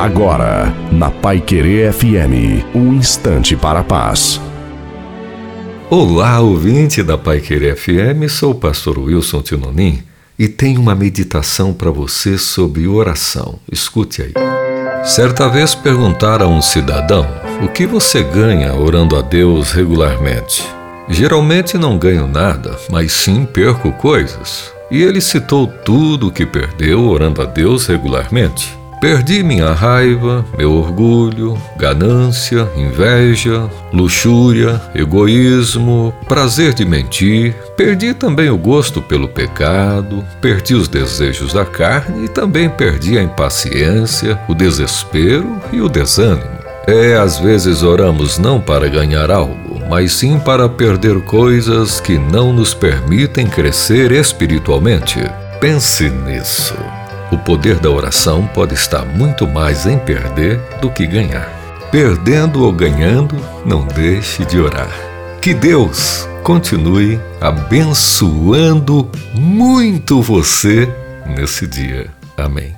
Agora, na Pai Querer FM, um instante para a paz. Olá, ouvinte da Pai Querer FM, sou o pastor Wilson Tinonim e tenho uma meditação para você sobre oração. Escute aí. Certa vez perguntaram a um cidadão: O que você ganha orando a Deus regularmente? Geralmente não ganho nada, mas sim perco coisas. E ele citou tudo o que perdeu orando a Deus regularmente. Perdi minha raiva, meu orgulho, ganância, inveja, luxúria, egoísmo, prazer de mentir. Perdi também o gosto pelo pecado, perdi os desejos da carne e também perdi a impaciência, o desespero e o desânimo. É, às vezes oramos não para ganhar algo, mas sim para perder coisas que não nos permitem crescer espiritualmente. Pense nisso. O poder da oração pode estar muito mais em perder do que ganhar. Perdendo ou ganhando, não deixe de orar. Que Deus continue abençoando muito você nesse dia. Amém.